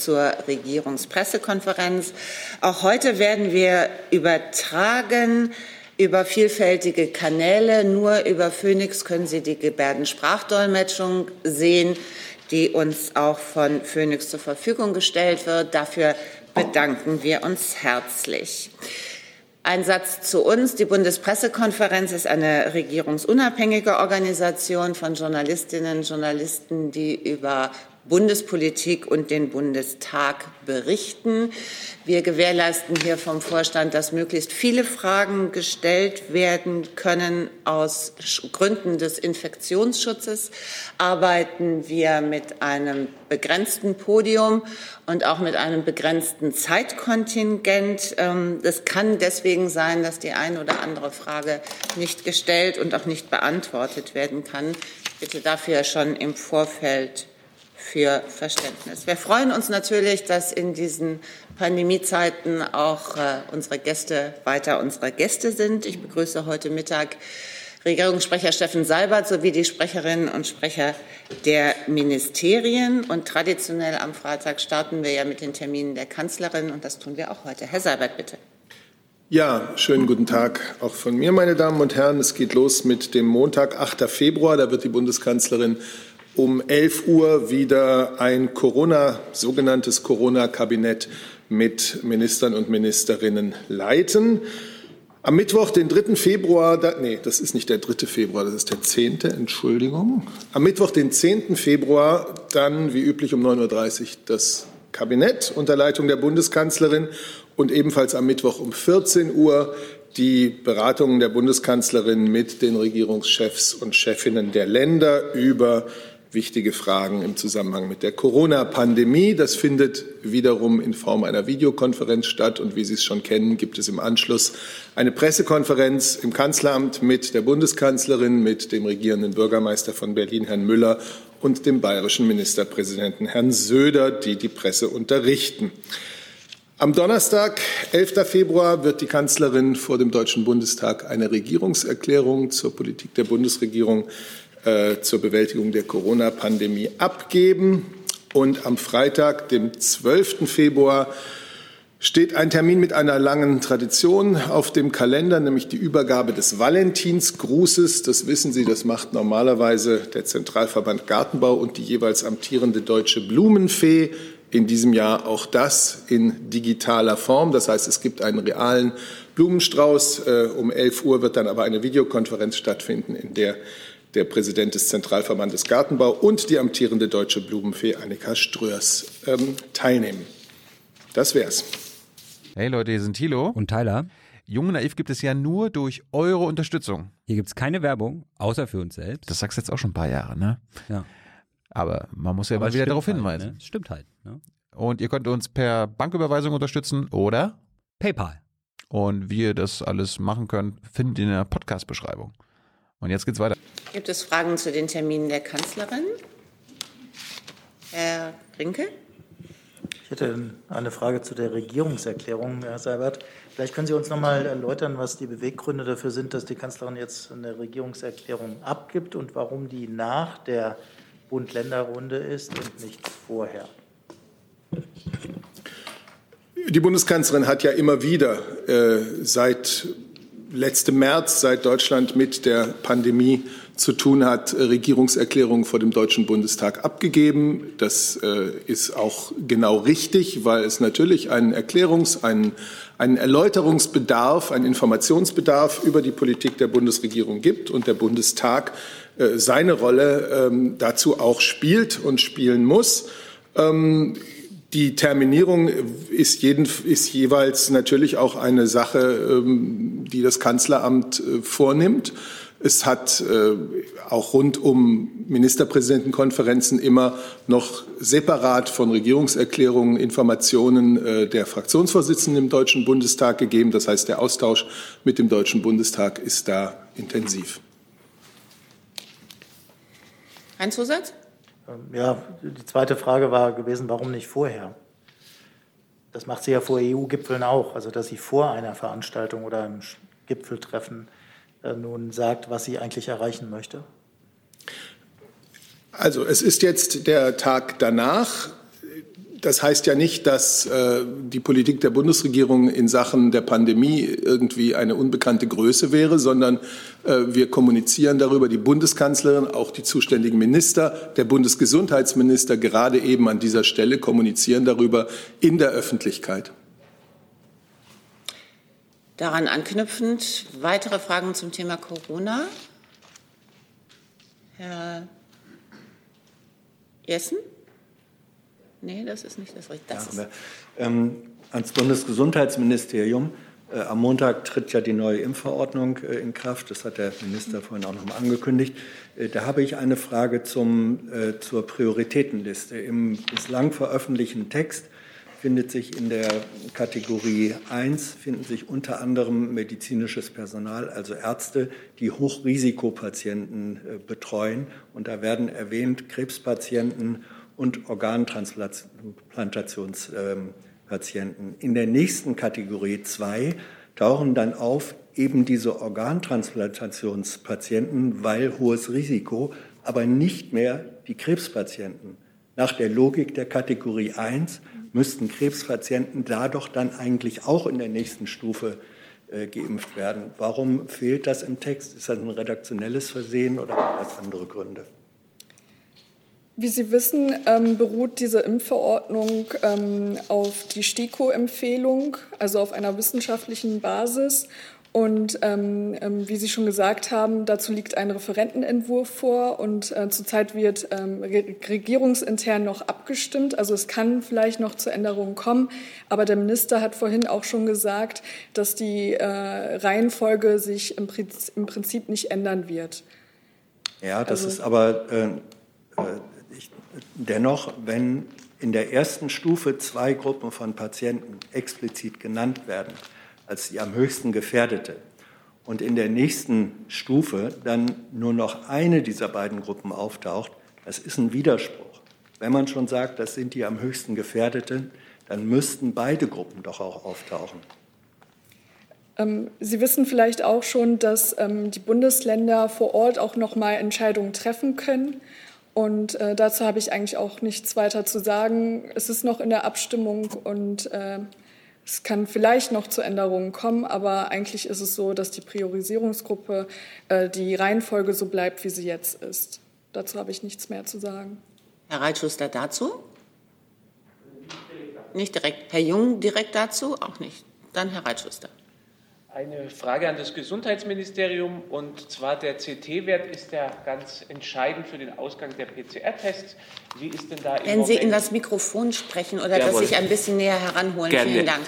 zur Regierungspressekonferenz. Auch heute werden wir übertragen über vielfältige Kanäle. Nur über Phoenix können Sie die Gebärdensprachdolmetschung sehen, die uns auch von Phoenix zur Verfügung gestellt wird. Dafür bedanken wir uns herzlich. Ein Satz zu uns. Die Bundespressekonferenz ist eine regierungsunabhängige Organisation von Journalistinnen und Journalisten, die über Bundespolitik und den Bundestag berichten. Wir gewährleisten hier vom Vorstand, dass möglichst viele Fragen gestellt werden können. Aus Gründen des Infektionsschutzes arbeiten wir mit einem begrenzten Podium und auch mit einem begrenzten Zeitkontingent. Ähm, es kann deswegen sein, dass die eine oder andere Frage nicht gestellt und auch nicht beantwortet werden kann. Ich bitte dafür schon im Vorfeld für Verständnis. Wir freuen uns natürlich, dass in diesen Pandemiezeiten auch äh, unsere Gäste weiter unsere Gäste sind. Ich begrüße heute Mittag Regierungssprecher Steffen Seibert sowie die Sprecherinnen und Sprecher der Ministerien. Und traditionell am Freitag starten wir ja mit den Terminen der Kanzlerin und das tun wir auch heute. Herr Seibert, bitte. Ja, schönen guten Tag auch von mir, meine Damen und Herren. Es geht los mit dem Montag, 8. Februar. Da wird die Bundeskanzlerin um 11 Uhr wieder ein Corona, sogenanntes Corona-Kabinett mit Ministern und Ministerinnen leiten. Am Mittwoch, den 3. Februar, da, nee, das ist nicht der 3. Februar, das ist der 10., Entschuldigung. Am Mittwoch, den 10. Februar, dann wie üblich um 9.30 Uhr das Kabinett unter Leitung der Bundeskanzlerin und ebenfalls am Mittwoch um 14 Uhr die Beratungen der Bundeskanzlerin mit den Regierungschefs und Chefinnen der Länder über wichtige Fragen im Zusammenhang mit der Corona-Pandemie. Das findet wiederum in Form einer Videokonferenz statt. Und wie Sie es schon kennen, gibt es im Anschluss eine Pressekonferenz im Kanzleramt mit der Bundeskanzlerin, mit dem regierenden Bürgermeister von Berlin, Herrn Müller, und dem bayerischen Ministerpräsidenten, Herrn Söder, die die Presse unterrichten. Am Donnerstag, 11. Februar, wird die Kanzlerin vor dem Deutschen Bundestag eine Regierungserklärung zur Politik der Bundesregierung äh, zur Bewältigung der Corona-Pandemie abgeben. Und am Freitag, dem 12. Februar, steht ein Termin mit einer langen Tradition auf dem Kalender, nämlich die Übergabe des Valentinsgrußes. Das wissen Sie, das macht normalerweise der Zentralverband Gartenbau und die jeweils amtierende deutsche Blumenfee. In diesem Jahr auch das in digitaler Form. Das heißt, es gibt einen realen Blumenstrauß. Äh, um 11 Uhr wird dann aber eine Videokonferenz stattfinden, in der der Präsident des Zentralverbandes Gartenbau und die amtierende deutsche Blumenfee Annika Ströers ähm, teilnehmen. Das wär's. Hey Leute, hier sind Thilo und Tyler. Jung und Naiv gibt es ja nur durch eure Unterstützung. Hier gibt es keine Werbung, außer für uns selbst. Das sagst du jetzt auch schon ein paar Jahre, ne? Ja. Aber man muss ja Aber mal wieder darauf halt, hinweisen. Ne? Stimmt halt. Ne? Und ihr könnt uns per Banküberweisung unterstützen oder PayPal. Und wie ihr das alles machen könnt, findet ihr in der Podcast-Beschreibung. Und jetzt geht's weiter. Gibt es Fragen zu den Terminen der Kanzlerin? Herr Rinke? Ich hätte eine Frage zu der Regierungserklärung, Herr Seibert. Vielleicht können Sie uns noch mal erläutern, was die Beweggründe dafür sind, dass die Kanzlerin jetzt eine Regierungserklärung abgibt und warum die nach der Bund-Länder-Runde ist und nicht vorher. Die Bundeskanzlerin hat ja immer wieder äh, seit letztem März, seit Deutschland mit der Pandemie zu tun hat, Regierungserklärungen vor dem Deutschen Bundestag abgegeben. Das äh, ist auch genau richtig, weil es natürlich einen Erklärungs-, einen, einen Erläuterungsbedarf, einen Informationsbedarf über die Politik der Bundesregierung gibt und der Bundestag äh, seine Rolle ähm, dazu auch spielt und spielen muss. Ähm, die Terminierung ist, jeden, ist jeweils natürlich auch eine Sache, ähm, die das Kanzleramt äh, vornimmt. Es hat äh, auch rund um Ministerpräsidentenkonferenzen immer noch separat von Regierungserklärungen Informationen äh, der Fraktionsvorsitzenden im Deutschen Bundestag gegeben. Das heißt, der Austausch mit dem Deutschen Bundestag ist da intensiv. Ein Zusatz? Ähm, ja, die zweite Frage war gewesen, warum nicht vorher? Das macht sie ja vor EU-Gipfeln auch, also dass sie vor einer Veranstaltung oder einem Gipfeltreffen äh, nun sagt, was sie eigentlich erreichen möchte. Also es ist jetzt der Tag danach. das heißt ja nicht, dass äh, die Politik der Bundesregierung in Sachen der Pandemie irgendwie eine unbekannte Größe wäre, sondern äh, wir kommunizieren darüber, die Bundeskanzlerin, auch die zuständigen Minister, der Bundesgesundheitsminister gerade eben an dieser Stelle kommunizieren darüber in der Öffentlichkeit. Daran anknüpfend weitere Fragen zum Thema Corona. Herr Jessen? Nee, das ist nicht das Richtige. Das ja, ähm, ans Bundesgesundheitsministerium. Äh, am Montag tritt ja die neue Impfverordnung äh, in Kraft. Das hat der Minister vorhin auch noch mal angekündigt. Äh, da habe ich eine Frage zum, äh, zur Prioritätenliste. Im bislang veröffentlichten Text findet sich in der Kategorie 1 finden sich unter anderem medizinisches Personal, also Ärzte, die Hochrisikopatienten äh, betreuen. Und da werden erwähnt Krebspatienten und Organtransplantationspatienten. In der nächsten Kategorie 2 tauchen dann auf eben diese Organtransplantationspatienten, weil hohes Risiko, aber nicht mehr die Krebspatienten. Nach der Logik der Kategorie 1 müssten Krebspatienten da doch dann eigentlich auch in der nächsten Stufe äh, geimpft werden. Warum fehlt das im Text? Ist das ein redaktionelles Versehen oder hat das andere Gründe? Wie Sie wissen, ähm, beruht diese Impfverordnung ähm, auf die STIKO-Empfehlung, also auf einer wissenschaftlichen Basis. Und ähm, ähm, wie Sie schon gesagt haben, dazu liegt ein Referentenentwurf vor und äh, zurzeit wird ähm, regierungsintern noch abgestimmt. Also es kann vielleicht noch zu Änderungen kommen, aber der Minister hat vorhin auch schon gesagt, dass die äh, Reihenfolge sich im, Prinzip, im, Prinzip nicht ändern wird. Ja, das also, ist aber äh, äh, ich, dennoch, wenn in der ersten Stufe zwei Gruppen von Patienten explizit genannt werden, als die am höchsten gefährdete und in der nächsten Stufe dann nur noch eine dieser beiden Gruppen auftaucht, das ist ein Widerspruch. Wenn man schon sagt, das sind die am höchsten gefährdeten, dann müssten beide Gruppen doch auch auftauchen. Ähm, Sie wissen vielleicht auch schon, dass ähm, die Bundesländer vor Ort auch noch mal Entscheidungen treffen können. Und äh, dazu habe ich eigentlich auch nichts weiter zu sagen. Es ist noch in der Abstimmung und äh, es kann vielleicht noch zu Änderungen kommen, aber eigentlich ist es so, dass die Priorisierungsgruppe äh, die Reihenfolge so bleibt, wie sie jetzt ist. Dazu habe ich nichts mehr zu sagen. Herr Reitschuster dazu? Nicht direkt. Herr Jung direkt dazu? Auch nicht. Dann Herr Reitschuster. Eine Frage an das Gesundheitsministerium und zwar der CT-Wert ist ja ganz entscheidend für den Ausgang der PCR-Tests. Wie ist denn da im Wenn Moment Sie in das Mikrofon sprechen oder Jawohl. das sich ein bisschen näher heranholen. Gerne. Vielen Dank.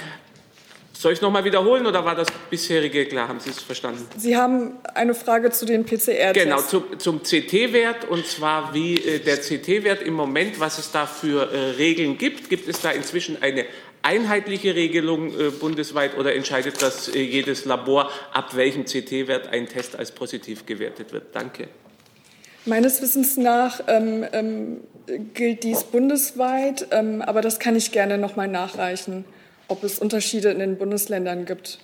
Soll ich es nochmal wiederholen oder war das bisherige klar? Haben Sie es verstanden? Sie haben eine Frage zu den PCR-Tests. Genau, zu, zum CT-Wert und zwar wie äh, der CT-Wert im Moment, was es da für äh, Regeln gibt. Gibt es da inzwischen eine einheitliche Regelung äh, bundesweit oder entscheidet das äh, jedes Labor, ab welchem CT-Wert ein Test als positiv gewertet wird? Danke. Meines Wissens nach ähm, ähm, gilt dies bundesweit, ähm, aber das kann ich gerne noch mal nachreichen, ob es Unterschiede in den Bundesländern gibt.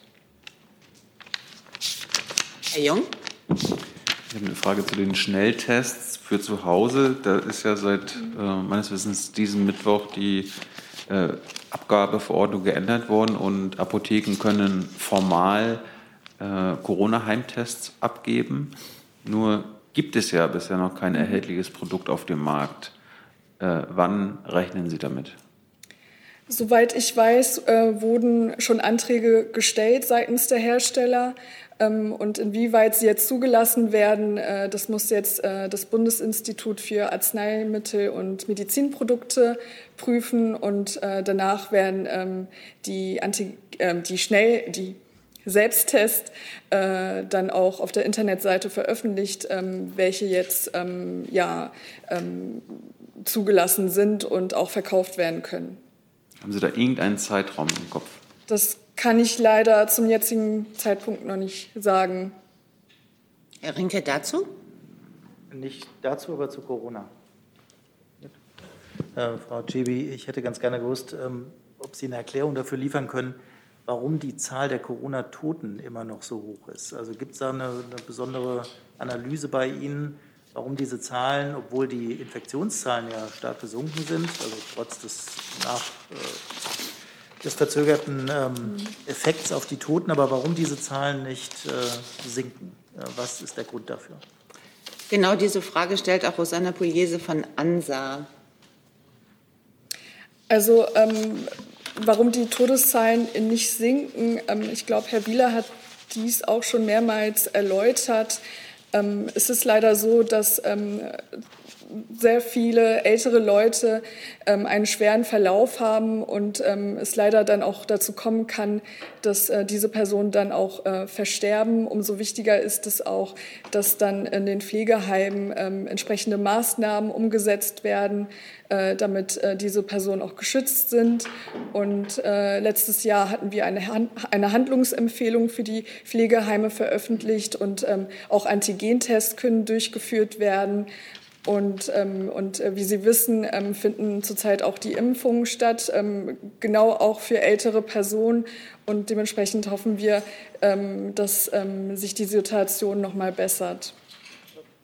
Herr Jung? Ich habe eine Frage zu den Schnelltests für zu Hause. Da ist ja seit äh, meines Wissens diesen Mittwoch die äh, Abgabeverordnung geändert worden und Apotheken können formal äh, Corona-Heimtests abgeben. Nur gibt es ja bisher noch kein erhältliches Produkt auf dem Markt. Äh, wann rechnen Sie damit? Soweit ich weiß, äh, wurden schon Anträge gestellt seitens der Hersteller. Ähm, und inwieweit sie jetzt zugelassen werden, äh, das muss jetzt äh, das Bundesinstitut für Arzneimittel und Medizinprodukte prüfen. Und äh, danach werden ähm, die, Anti ähm, die schnell, die Selbsttest äh, dann auch auf der Internetseite veröffentlicht, ähm, welche jetzt ähm, ja, ähm, zugelassen sind und auch verkauft werden können. Haben Sie da irgendeinen Zeitraum im Kopf? Das kann ich leider zum jetzigen Zeitpunkt noch nicht sagen. Herr Rinke dazu? Nicht dazu, aber zu Corona. Äh, Frau Cebi, ich hätte ganz gerne gewusst, ähm, ob Sie eine Erklärung dafür liefern können, warum die Zahl der Corona-Toten immer noch so hoch ist. Also gibt es da eine, eine, besondere Analyse bei Ihnen, warum diese Zahlen, obwohl die Infektionszahlen ja stark gesunken sind, also trotz des nach äh, des verzögerten ähm, Effekts auf die Toten, aber warum diese Zahlen nicht äh, sinken? Äh, was ist der Grund dafür? Genau diese Frage stellt auch Rosanna Pugliese von ANSA. Also ähm, warum die Todeszahlen nicht sinken, ähm, ich glaube, Herr Wieler hat dies auch schon mehrmals erläutert. Ähm, es ist leider so, dass ähm, sehr viele ältere Leute ähm, einen schweren Verlauf haben und ähm, es leider dann auch dazu kommen kann, dass äh, diese Personen dann auch äh, versterben. Umso wichtiger ist es auch, dass dann in den Pflegeheimen ähm, entsprechende Maßnahmen umgesetzt werden, äh, damit äh, diese Personen auch geschützt sind. Und äh, letztes Jahr hatten wir eine, Han eine Handlungsempfehlung für die Pflegeheime veröffentlicht und ähm, auch Antigentests können durchgeführt werden. Und, ähm, und äh, wie Sie wissen, ähm, finden zurzeit auch die Impfungen statt, ähm, genau auch für ältere Personen. Und dementsprechend hoffen wir, ähm, dass ähm, sich die Situation noch mal bessert.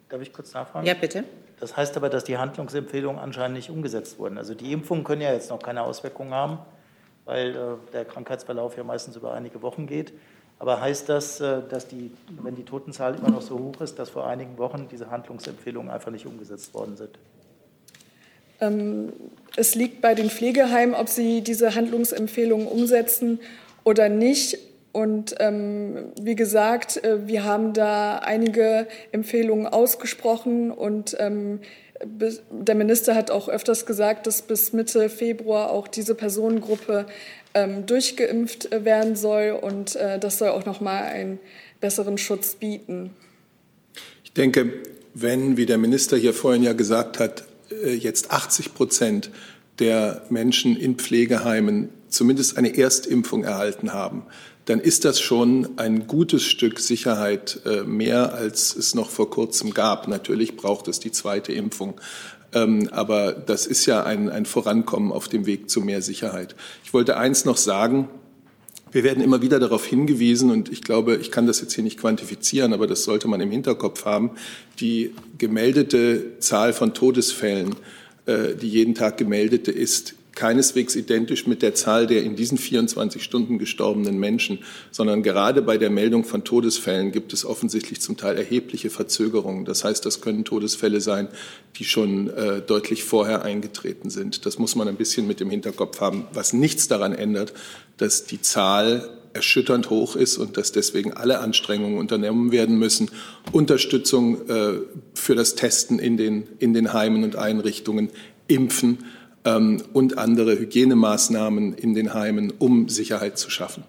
Darf ich kurz nachfragen? Ja, bitte. Das heißt aber, dass die Handlungsempfehlungen anscheinend nicht umgesetzt wurden. Also die Impfungen können ja jetzt noch keine Auswirkungen haben, weil äh, der Krankheitsverlauf ja meistens über einige Wochen geht. Aber heißt das, äh, dass die, wenn die Totenzahl immer noch so hoch ist, dass vor einigen Wochen diese Handlungsempfehlungen einfach nicht umgesetzt worden sind? Ähm, es liegt bei den Pflegeheimen, ob sie diese Handlungsempfehlungen umsetzen oder nicht. Und ähm, wie gesagt, äh, wir haben da einige Empfehlungen ausgesprochen und ähm, der Minister hat auch öfters gesagt, dass bis Mitte Februar auch diese Personengruppe ähm, durchgeimpft äh, werden soll und äh, das soll auch noch mal einen besseren Schutz bieten. Ich denke, wenn, wie der Minister hier vorhin ja gesagt hat, äh, jetzt 80 Prozent der Menschen in Pflegeheimen zumindest eine Erstimpfung erhalten haben, dann ist das schon ein gutes Stück Sicherheit äh, mehr, als es noch vor kurzem gab. Natürlich braucht es die zweite Impfung. Ähm, aber das ist ja ein, ein Vorankommen auf dem Weg zu mehr Sicherheit. Ich wollte eins noch sagen. Wir werden immer wieder darauf hingewiesen, und ich glaube, ich kann das jetzt hier nicht quantifizieren, aber das sollte man im Hinterkopf haben, die gemeldete Zahl von Todesfällen, äh, die jeden Tag gemeldete ist, keineswegs identisch mit der Zahl der in diesen 24 Stunden gestorbenen Menschen, sondern gerade bei der Meldung von Todesfällen gibt es offensichtlich zum Teil erhebliche Verzögerungen. Das heißt, das können Todesfälle sein, die schon äh, deutlich vorher eingetreten sind. Das muss man ein bisschen mit im Hinterkopf haben, was nichts daran ändert, dass die Zahl erschütternd hoch ist und dass deswegen alle Anstrengungen unternommen werden müssen, Unterstützung äh, für das Testen in den, in den Heimen und Einrichtungen, Impfen, ähm, und andere Hygienemaßnahmen in den Heimen, um Sicherheit zu schaffen.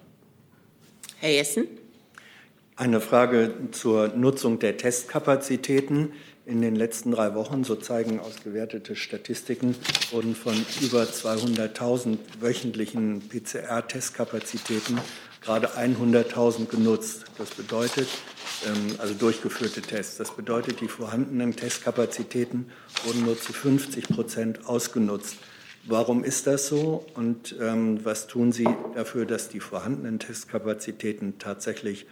Herr Jessen. Eine Frage zur Nutzung der Testkapazitäten. In den letzten drei Wochen, so zeigen ausgewertete Statistiken, wurden von über 200.000 wöchentlichen PCR-Testkapazitäten gerade 100.000 genutzt. Das bedeutet, also durchgeführte Tests. Das bedeutet, die vorhandenen Testkapazitäten wurden nur zu 50 Prozent ausgenutzt. Warum ist das so und ähm, was tun Sie dafür, dass die vorhandenen Testkapazitäten tatsächlich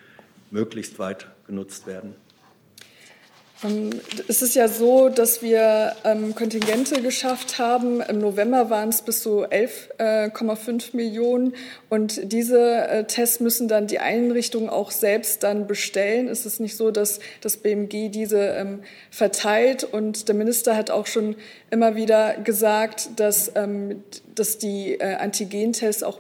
möglichst weit genutzt werden? Ähm, es ist ja so, dass wir ähm, Kontingente geschafft haben. Im November waren es bis zu 11,5 äh, Millionen. Und diese äh, Tests müssen dann die Einrichtungen auch selbst dann bestellen. Es ist nicht so, dass das BMG diese ähm, verteilt. Und der Minister hat auch schon immer wieder gesagt, dass, dass die äh, Antigentests auch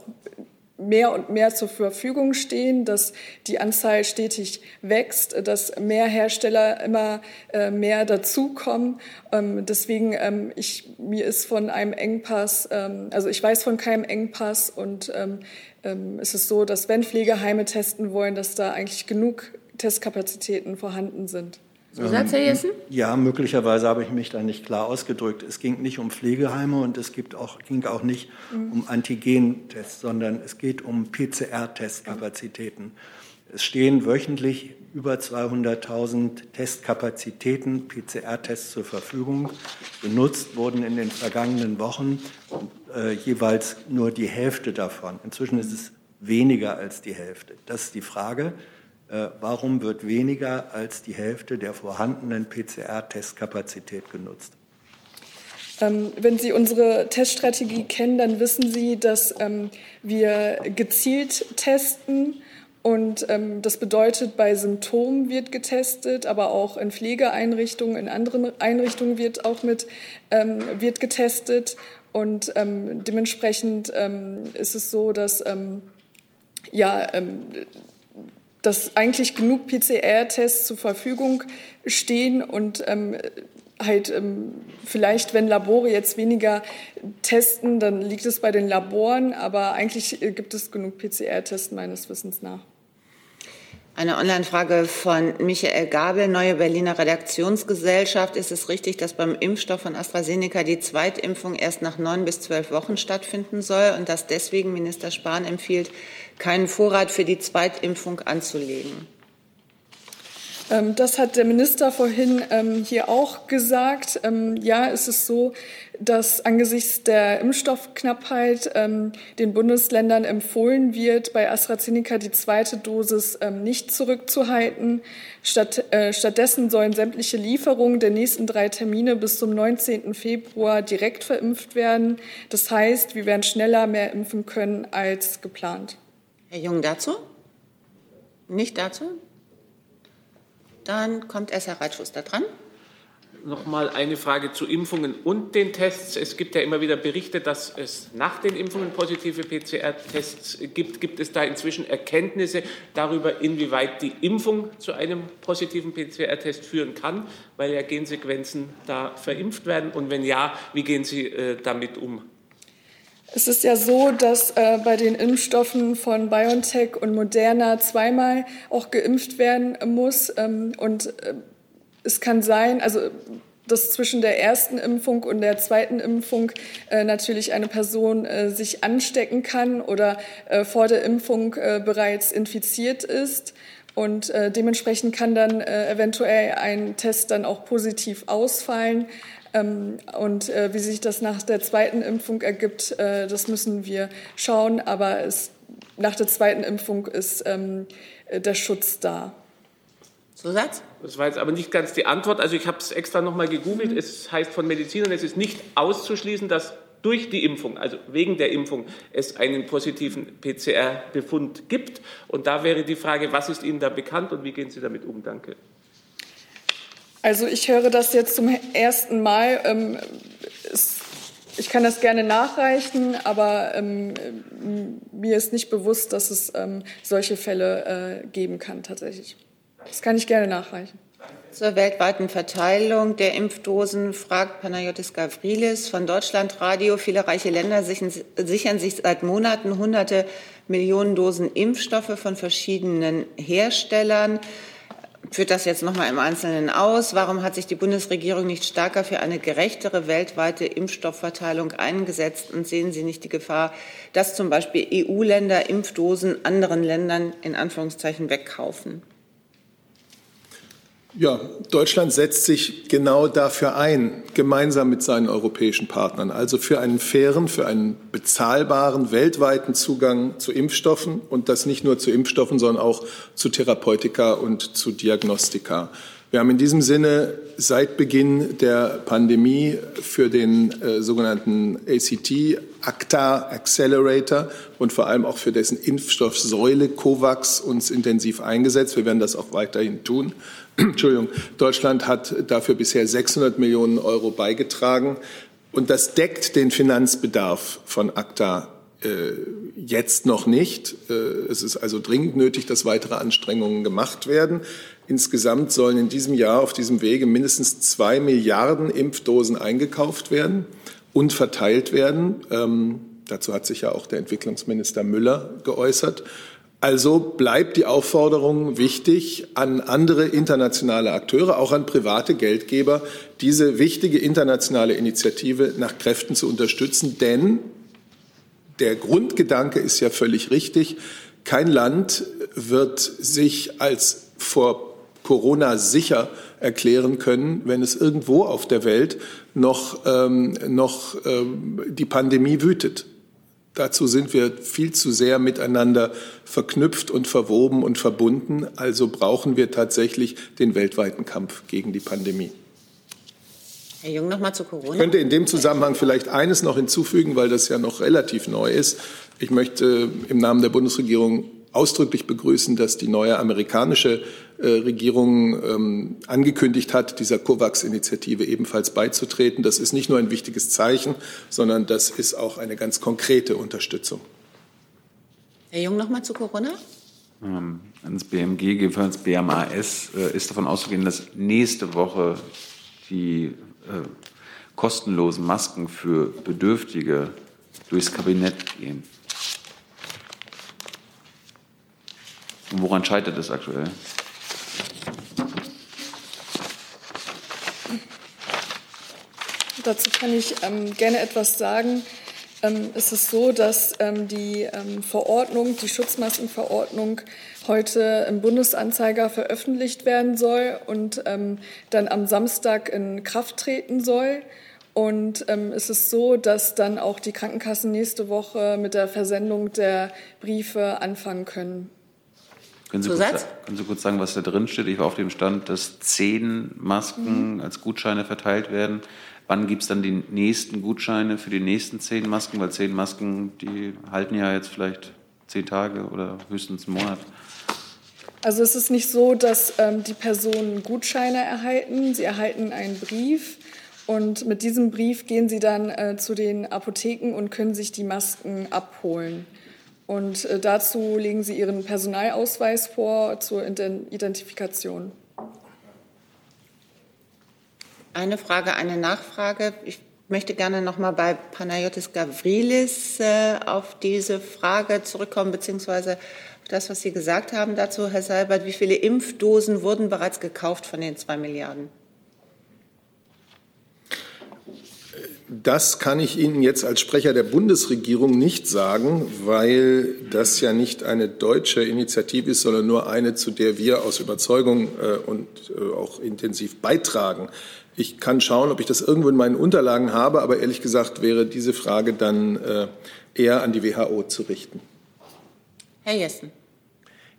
mehr und mehr zur Verfügung stehen, dass die Anzahl stetig wächst, dass mehr Hersteller immer äh, mehr dazukommen. Ähm, deswegen, ähm, ich, mir ist von einem Engpass, ähm, also ich weiß von keinem Engpass und es ist so, dass wenn Pflegeheime testen wollen, dass da eigentlich genug Testkapazitäten vorhanden sind. Zusatz, Herr Jessen? Ja, möglicherweise habe ich mich da nicht klar ausgedrückt. Es ging nicht um Pflegeheime und es gibt auch, ging auch nicht mhm. um Antigentests, sondern es geht um PCR-Testkapazitäten. Es stehen wöchentlich über 200.000 Testkapazitäten, PCR-Tests zur Verfügung. Genutzt wurden in den vergangenen Wochen äh, jeweils nur die Hälfte davon. Inzwischen ist es weniger als die Hälfte. Das ist die Frage. Äh, warum wird weniger als die Hälfte der vorhandenen PCR-Testkapazität genutzt? Ähm, wenn Sie unsere Teststrategie kennen, dann wissen Sie, dass ähm, wir gezielt testen. Und ähm, das bedeutet, bei Symptomen wird getestet, aber auch in Pflegeeinrichtungen, in anderen Einrichtungen wird auch mit wird getestet. Und dementsprechend ist es so, dass ja dass eigentlich genug PCR-Tests zur Verfügung stehen und ähm, halt ähm, vielleicht, wenn Labore jetzt weniger testen, dann liegt es bei den Laboren, aber eigentlich äh, gibt es genug PCR-Tests meines Wissens nach. Eine Online-Frage von Michael Gabel, Neue Berliner Redaktionsgesellschaft. Ist es richtig, dass beim Impfstoff von AstraZeneca die Zweitimpfung erst nach neun bis zwölf Wochen stattfinden soll und dass deswegen Minister Spahn empfiehlt, keinen Vorrat für die Zweitimpfung anzulegen? Ähm, das hat der Minister vorhin ähm, hier auch gesagt. Ähm, ja, es ist so, dass angesichts der Impfstoffknappheit den Bundesländern empfohlen wird, bei AstraZeneca die zweite Dosis nicht zurückzuhalten. Statt, äh, stattdessen sollen sämtliche Lieferungen der nächsten drei Termine bis zum 19. Februar direkt verimpft werden. Das heißt, wir werden schneller mehr impfen können als geplant. Herr Jung dazu? Nicht dazu? Dann kommt erst Herr Reitschuster dran. Noch mal eine Frage zu Impfungen und den Tests. Es gibt ja immer wieder Berichte, dass es nach den Impfungen positive PCR-Tests gibt. Gibt es da inzwischen Erkenntnisse darüber, inwieweit die Impfung zu einem positiven PCR-Test führen kann, weil ja Gensequenzen da verimpft werden? Und wenn ja, wie gehen Sie äh, damit um? Es ist ja so, dass äh, bei den Impfstoffen von BioNTech und Moderna zweimal auch geimpft werden muss. Ähm, und äh, es kann sein, also dass zwischen der ersten Impfung und der zweiten Impfung äh, natürlich eine Person äh, sich anstecken kann oder äh, vor der Impfung äh, bereits infiziert ist. Und äh, dementsprechend kann dann äh, eventuell ein Test dann auch positiv ausfallen. Ähm, und wie sich das nach der zweiten Impfung ergibt, das müssen wir schauen. Aber es, nach der zweiten Impfung ist ähm, der Schutz da. Zusatz? Das war jetzt aber nicht ganz die Antwort. Also ich habe es extra nochmal gegoogelt. Mhm. Es heißt von Medizinern, es ist nicht auszuschließen, dass durch die Impfung, also wegen der Impfung, es einen positiven PCR-Befund gibt. Und da wäre die Frage, was ist Ihnen da bekannt und wie gehen Sie damit um? Danke. Also ich höre das jetzt zum ersten Mal. Ähm, ich kann das gerne nachreichen, aber ähm, mir ist nicht bewusst, dass es ähm, solche Fälle äh, geben kann tatsächlich. Das kann ich gerne nachreichen. Zur weltweiten Verteilung der Impfdosen fragt Panayotis Gavrilis von Deutschlandradio. Viele reiche Länder sichern sich seit Monaten hunderte Millionen Dosen Impfstoffe von verschiedenen Herstellern führt das jetzt noch mal im Einzelnen aus? Warum hat sich die Bundesregierung nicht stärker für eine gerechtere weltweite Impfstoffverteilung eingesetzt? Und sehen Sie nicht die Gefahr, dass zum Beispiel EU-Länder Impfdosen anderen Ländern in Anführungszeichen wegkaufen? Ja, Deutschland setzt sich genau dafür ein, gemeinsam mit seinen europäischen Partnern, also für einen fairen, für einen bezahlbaren weltweiten Zugang zu Impfstoffen und das nicht nur zu Impfstoffen, sondern auch zu Therapeutika und zu Diagnostika. Wir haben in diesem Sinne seit Beginn der Pandemie für den äh, sogenannten ACT, ACTA Accelerator und vor allem auch für dessen Impfstoffsäule COVAX uns intensiv eingesetzt. Wir werden das auch weiterhin tun. Entschuldigung, Deutschland hat dafür bisher 600 Millionen Euro beigetragen. Und das deckt den Finanzbedarf von ACTA äh, jetzt noch nicht. Äh, es ist also dringend nötig, dass weitere Anstrengungen gemacht werden. Insgesamt sollen in diesem Jahr auf diesem Wege mindestens zwei Milliarden Impfdosen eingekauft werden und verteilt werden. Ähm, dazu hat sich ja auch der Entwicklungsminister Müller geäußert. Also bleibt die Aufforderung wichtig an andere internationale Akteure, auch an private Geldgeber, diese wichtige internationale Initiative nach Kräften zu unterstützen. Denn der Grundgedanke ist ja völlig richtig. Kein Land wird sich als vor Corona sicher erklären können, wenn es irgendwo auf der Welt noch, ähm, noch ähm, die Pandemie wütet. Dazu sind wir viel zu sehr miteinander verknüpft und verwoben und verbunden. Also brauchen wir tatsächlich den weltweiten Kampf gegen die Pandemie. Herr Jung, noch mal zu Corona. Ich könnte in dem Zusammenhang vielleicht eines noch hinzufügen, weil das ja noch relativ neu ist. Ich möchte im Namen der Bundesregierung ausdrücklich begrüßen, dass die neue amerikanische äh, Regierung ähm, angekündigt hat, dieser COVAX-Initiative ebenfalls beizutreten. Das ist nicht nur ein wichtiges Zeichen, sondern das ist auch eine ganz konkrete Unterstützung. Herr Jung, noch mal zu Corona. Ähm, ans BMG, jedenfalls BMAS, äh, ist davon auszugehen, dass nächste Woche die äh, kostenlosen Masken für Bedürftige durchs Kabinett gehen. Woran scheitert es aktuell? Dazu kann ich ähm, gerne etwas sagen. Ähm, es ist so, dass ähm, die ähm, Verordnung, die Schutzmaskenverordnung heute im Bundesanzeiger veröffentlicht werden soll und ähm, dann am Samstag in Kraft treten soll. Und ähm, es ist so, dass dann auch die Krankenkassen nächste Woche mit der Versendung der Briefe anfangen können. Können Sie, kurz, können Sie kurz sagen, was da drin steht? Ich war auf dem Stand, dass zehn Masken mhm. als Gutscheine verteilt werden. Wann gibt es dann die nächsten Gutscheine für die nächsten zehn Masken? Weil zehn Masken, die halten ja jetzt vielleicht zehn Tage oder höchstens einen Monat. Also es ist nicht so, dass ähm, die Personen Gutscheine erhalten. Sie erhalten einen Brief und mit diesem Brief gehen sie dann äh, zu den Apotheken und können sich die Masken abholen. Und äh, dazu legen Sie Ihren Personalausweis vor zur Identifikation. Eine Frage, eine Nachfrage. Ich möchte gerne noch mal bei Panayotis Gavrilis äh, auf diese Frage zurückkommen, beziehungsweise auf das, was Sie gesagt haben dazu, Herr Seibert. Wie viele Impfdosen wurden bereits gekauft von den zwei Milliarden? Das kann ich Ihnen jetzt als Sprecher der Bundesregierung nicht sagen, weil das ja nicht eine deutsche Initiative ist, sondern nur eine, zu der wir aus Überzeugung äh, und äh, auch intensiv beitragen. Ich kann schauen, ob ich das irgendwo in meinen Unterlagen habe, aber ehrlich gesagt wäre diese Frage dann äh, eher an die WHO zu richten. Herr Jessen.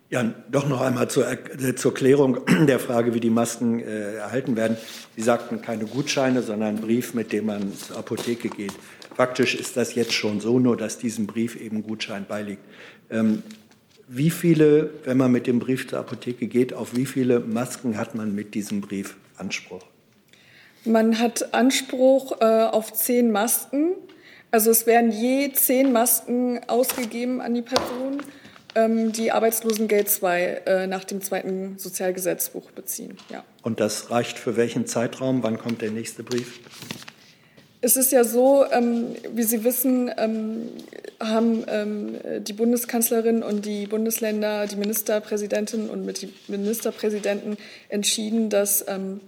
Ja, doch noch einmal zur, äh, zur Klärung der Frage, wie die Masken äh, erhalten werden. Sie sagten keine Gutscheine, sondern einen Brief, mit dem man zur Apotheke geht. Faktisch ist das jetzt schon so, nur dass diesem Brief eben Gutschein beiliegt. Ähm, wie viele, wenn man mit dem Brief zur Apotheke geht, auf wie viele Masken hat man mit diesem Brief Anspruch? Man hat Anspruch äh, auf zehn Masken. Also es werden je zehn Masken ausgegeben an die Person die Arbeitslosengeld 2 äh, nach dem zweiten Sozialgesetzbuch beziehen. Ja. Und das reicht für welchen Zeitraum? Wann kommt der nächste Brief? Es ist ja so, ähm, wie Sie wissen, ähm, haben ähm, die Bundeskanzlerin und die Bundesländer, die Ministerpräsidentin und mit die Ministerpräsidenten entschieden, dass ähm,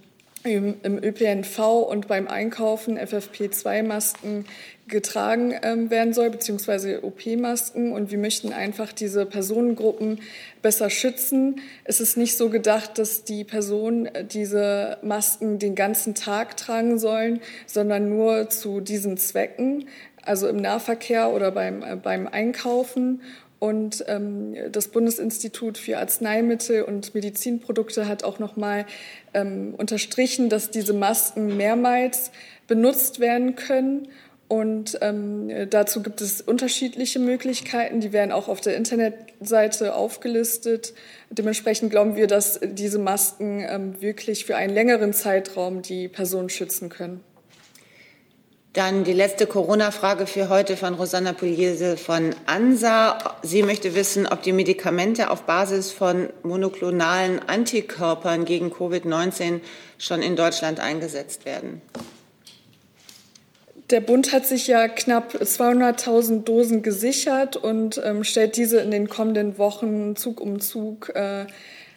im, im ÖPNV und beim Einkaufen FFP2-Masken getragen ähm, werden soll, beziehungsweise OP-Masken. Und wir möchten einfach diese Personengruppen besser schützen. Es ist nicht so gedacht, dass die Personen äh, diese Masken den ganzen Tag tragen sollen, sondern nur zu diesen Zwecken, also im Nahverkehr oder beim, äh, beim Einkaufen. Und ähm, das Bundesinstitut für Arzneimittel und Medizinprodukte hat auch noch mal ähm, unterstrichen, dass diese Masken mehrmals benutzt werden können und ähm, dazu gibt es unterschiedliche Möglichkeiten, die werden auch auf der Internetseite aufgelistet. Dementsprechend glauben wir, dass diese Masken ähm, wirklich für einen längeren Zeitraum die Person schützen können. Dann die letzte Corona-Frage für heute von Rosanna Pugliese von ANSA. Sie möchte wissen, ob die Medikamente auf Basis von monoklonalen Antikörpern gegen Covid-19 schon in Deutschland eingesetzt werden. Der Bund hat sich ja knapp 200.000 Dosen gesichert und ähm, stellt diese in den kommenden Wochen Zug um Zug äh,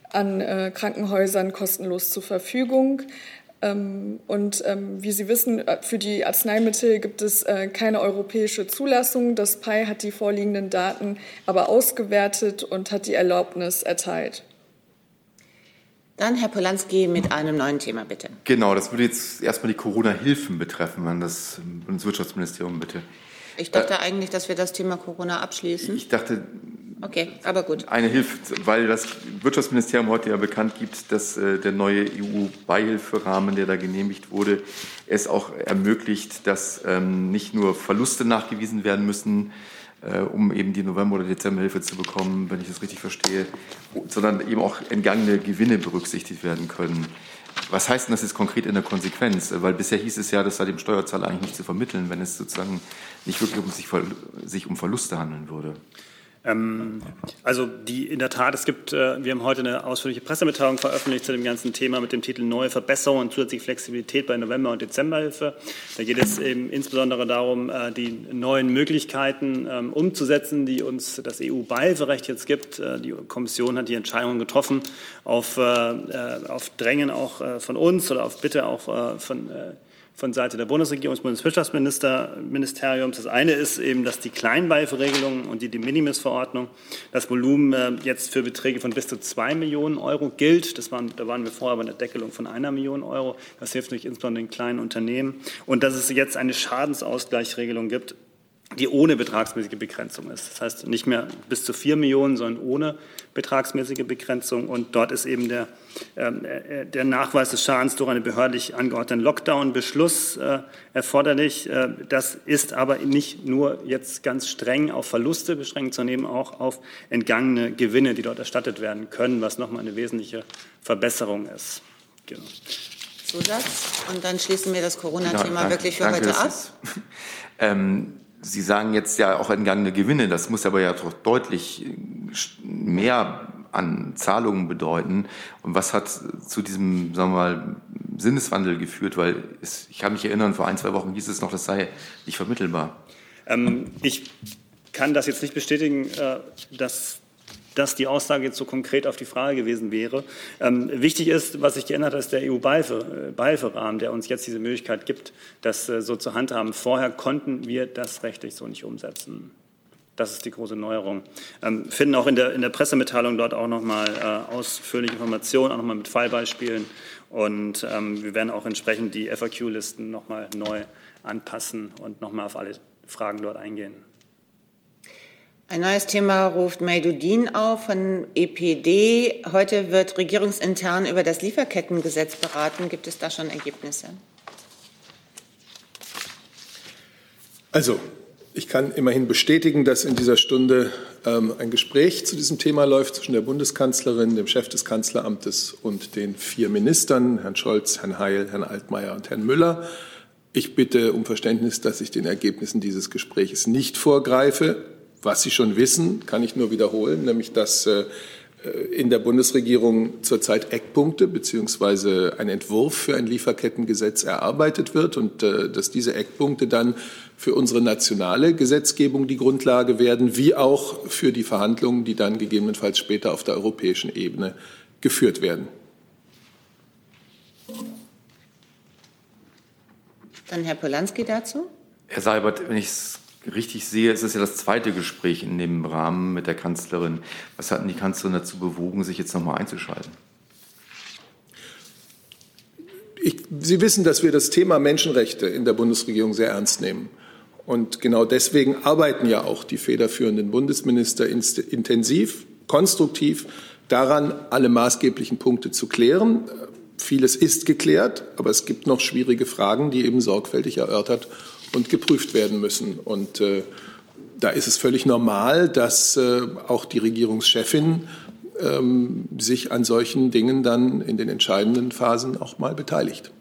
an äh, Krankenhäusern kostenlos zur Verfügung. Ähm, und ähm, wie Sie wissen, äh, für die Arzneimittel gibt es äh, keine europäische Zulassung. Das PAI hat die vorliegenden Daten aber ausgewertet und hat die Erlaubnis erteilt. Dann Herr Polanski mit einem neuen Thema, bitte. Genau, das würde jetzt erstmal die Corona-Hilfen betreffen, an das Bundeswirtschaftsministerium bitte. Ich dachte äh, eigentlich, dass wir das Thema Corona abschließen. Ich dachte, Okay, aber gut. Eine Hilfe, weil das Wirtschaftsministerium heute ja bekannt gibt, dass äh, der neue EU-Beihilferahmen, der da genehmigt wurde, es auch ermöglicht, dass ähm, nicht nur Verluste nachgewiesen werden müssen, um eben die November- oder Dezemberhilfe zu bekommen, wenn ich das richtig verstehe, sondern eben auch entgangene Gewinne berücksichtigt werden können. Was heißt denn das jetzt konkret in der Konsequenz? Weil bisher hieß es ja, das sei dem Steuerzahler eigentlich nicht zu vermitteln, wenn es sozusagen nicht wirklich um sich, sich um Verluste handeln würde. Ähm, also die in der Tat, es gibt, äh, wir haben heute eine ausführliche Pressemitteilung veröffentlicht zu dem ganzen Thema mit dem Titel Neue Verbesserungen und zusätzliche Flexibilität bei November- und Dezemberhilfe. Da geht es eben insbesondere darum, äh, die neuen Möglichkeiten ähm, umzusetzen, die uns das EU-Beihilferecht jetzt gibt. Äh, die Kommission hat die Entscheidung getroffen auf, äh, äh, auf Drängen auch äh, von uns oder auf Bitte auch von von Seite der Bundesregierung, des Bundeswirtschaftsministeriums. Das eine ist eben, dass die Kleinbeihilferegelung und die De Minimis-Verordnung das Volumen äh, jetzt für Beträge von bis zu zwei Millionen Euro gilt. Das waren, da waren wir vorher bei einer Deckelung von einer Million Euro. Das hilft natürlich insbesondere den kleinen Unternehmen. Und dass es jetzt eine Schadensausgleichsregelung gibt die ohne betragsmäßige Begrenzung ist. Das heißt nicht mehr bis zu vier Millionen, sondern ohne betragsmäßige Begrenzung. Und dort ist eben der, ähm, äh, der Nachweis des Schadens durch einen behördlich angeordneten Lockdown-Beschluss äh, erforderlich. Äh, das ist aber nicht nur jetzt ganz streng auf Verluste beschränkt, sondern eben auch auf entgangene Gewinne, die dort erstattet werden können, was nochmal eine wesentliche Verbesserung ist. Genau. Zusatz und dann schließen wir das Corona-Thema ja, wirklich für danke, heute ab. ähm, Sie sagen jetzt ja auch entgangene Gewinne. Das muss aber ja doch deutlich mehr an Zahlungen bedeuten. Und was hat zu diesem, sagen wir mal, Sinneswandel geführt? Weil es, ich kann mich erinnern, vor ein, zwei Wochen hieß es noch, das sei nicht vermittelbar. Ähm, ich kann das jetzt nicht bestätigen, äh, dass dass die Aussage jetzt so konkret auf die Frage gewesen wäre. Ähm, wichtig ist, was sich geändert hat, ist der EU-Beihilferahmen, der uns jetzt diese Möglichkeit gibt, das äh, so zu handhaben. Vorher konnten wir das rechtlich so nicht umsetzen. Das ist die große Neuerung. Ähm, finden auch in der, in der Pressemitteilung dort auch nochmal äh, ausführliche Informationen, auch nochmal mit Fallbeispielen. Und ähm, wir werden auch entsprechend die FAQ-Listen nochmal neu anpassen und nochmal auf alle Fragen dort eingehen. Ein neues Thema ruft Meidudin auf von EPD. Heute wird regierungsintern über das Lieferkettengesetz beraten. Gibt es da schon Ergebnisse? Also, ich kann immerhin bestätigen, dass in dieser Stunde ähm, ein Gespräch zu diesem Thema läuft zwischen der Bundeskanzlerin, dem Chef des Kanzleramtes und den vier Ministern, Herrn Scholz, Herrn Heil, Herrn Altmaier und Herrn Müller. Ich bitte um Verständnis, dass ich den Ergebnissen dieses Gesprächs nicht vorgreife. Was Sie schon wissen, kann ich nur wiederholen, nämlich dass äh, in der Bundesregierung zurzeit Eckpunkte beziehungsweise ein Entwurf für ein Lieferkettengesetz erarbeitet wird und äh, dass diese Eckpunkte dann für unsere nationale Gesetzgebung die Grundlage werden, wie auch für die Verhandlungen, die dann gegebenenfalls später auf der europäischen Ebene geführt werden. Dann Herr Polanski dazu. Herr Seibert, wenn ich es richtig sehe, ist ja das zweite Gespräch in dem Rahmen mit der Kanzlerin. Was hat denn die Kanzlerin dazu bewogen, sich jetzt nochmal einzuschalten? Ich, Sie wissen, dass wir das Thema Menschenrechte in der Bundesregierung sehr ernst nehmen. Und genau deswegen arbeiten ja auch die federführenden Bundesminister intensiv, konstruktiv daran, alle maßgeblichen Punkte zu klären. Vieles ist geklärt, aber es gibt noch schwierige Fragen, die eben sorgfältig erörtert und geprüft werden müssen. Und äh, da ist es völlig normal, dass äh, auch die Regierungschefin ähm, sich an solchen Dingen dann in den entscheidenden Phasen auch mal beteiligt.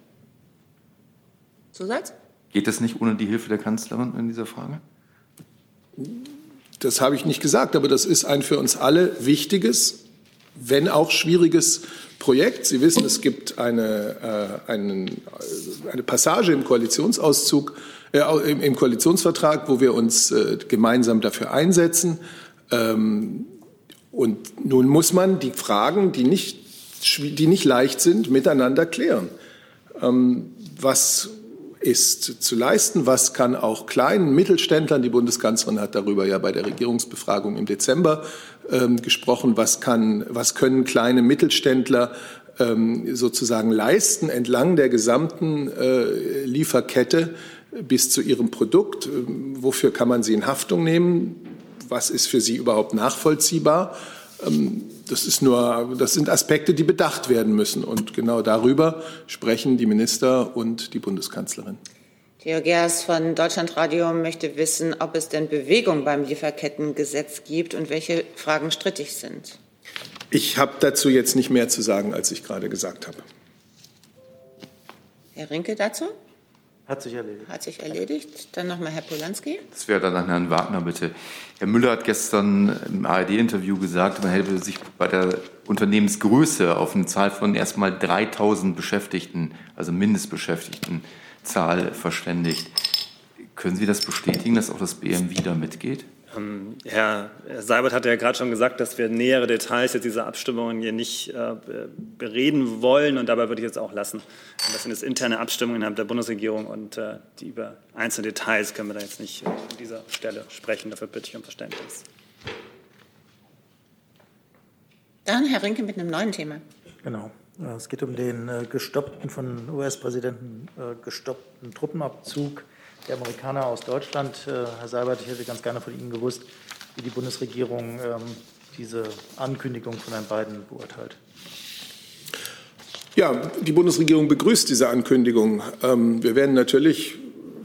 Zusatz? Geht das nicht ohne die Hilfe der Kanzlerin in dieser Frage? Das habe ich nicht gesagt, aber das ist ein für uns alle wichtiges, wenn auch schwieriges Projekt. Sie wissen, es gibt eine, äh, einen, äh, eine Passage im Koalitionsauszug, äh, im, im, Koalitionsvertrag, wo wir uns äh, gemeinsam dafür einsetzen. Ähm, und nun muss man die Fragen, die nicht, die nicht leicht sind, miteinander klären. Ähm, was ist zu leisten? Was kann auch kleinen Mittelständlern, die Bundeskanzlerin hat darüber ja bei der Regierungsbefragung im Dezember ähm, gesprochen, was, kann, was können kleine Mittelständler ähm, sozusagen leisten entlang der gesamten äh, Lieferkette, bis zu ihrem Produkt. Ähm, wofür kann man sie in Haftung nehmen? Was ist für sie überhaupt nachvollziehbar? Ähm, das, ist nur, das sind Aspekte, die bedacht werden müssen. Und genau darüber sprechen die Minister und die Bundeskanzlerin. Theo Gers von Deutschlandradio möchte wissen, ob es denn Bewegung beim Lieferkettengesetz gibt und welche Fragen strittig sind. Ich habe dazu jetzt nicht mehr zu sagen, als ich gerade gesagt habe. Herr Rinke dazu? Hat sich erledigt. Hat sich erledigt. Dann nochmal Herr Polanski. Das wäre dann an Herrn Wagner, bitte. Herr Müller hat gestern im ARD-Interview gesagt, man hätte sich bei der Unternehmensgröße auf eine Zahl von erst mal 3000 Beschäftigten, also Mindestbeschäftigten, Zahl verständigt. Können Sie das bestätigen, dass auch das BMW da mitgeht? Ähm, Herr Seibert hat ja gerade schon gesagt, dass wir nähere Details jetzt dieser Abstimmungen hier nicht äh, bereden wollen. Und dabei würde ich jetzt auch lassen. Das sind jetzt interne Abstimmungen innerhalb der Bundesregierung und äh, die über einzelne Details können wir da jetzt nicht an dieser Stelle sprechen. Dafür bitte ich um Verständnis. Dann Herr Rinke mit einem neuen Thema. Genau. Es geht um den äh, gestoppten, von US-Präsidenten gestoppten Truppenabzug der Amerikaner aus Deutschland. Äh, Herr Seibert, ich hätte ganz gerne von Ihnen gewusst, wie die Bundesregierung ähm, diese Ankündigung von Herrn Biden beurteilt. Ja, die Bundesregierung begrüßt diese Ankündigung. Ähm, wir werden natürlich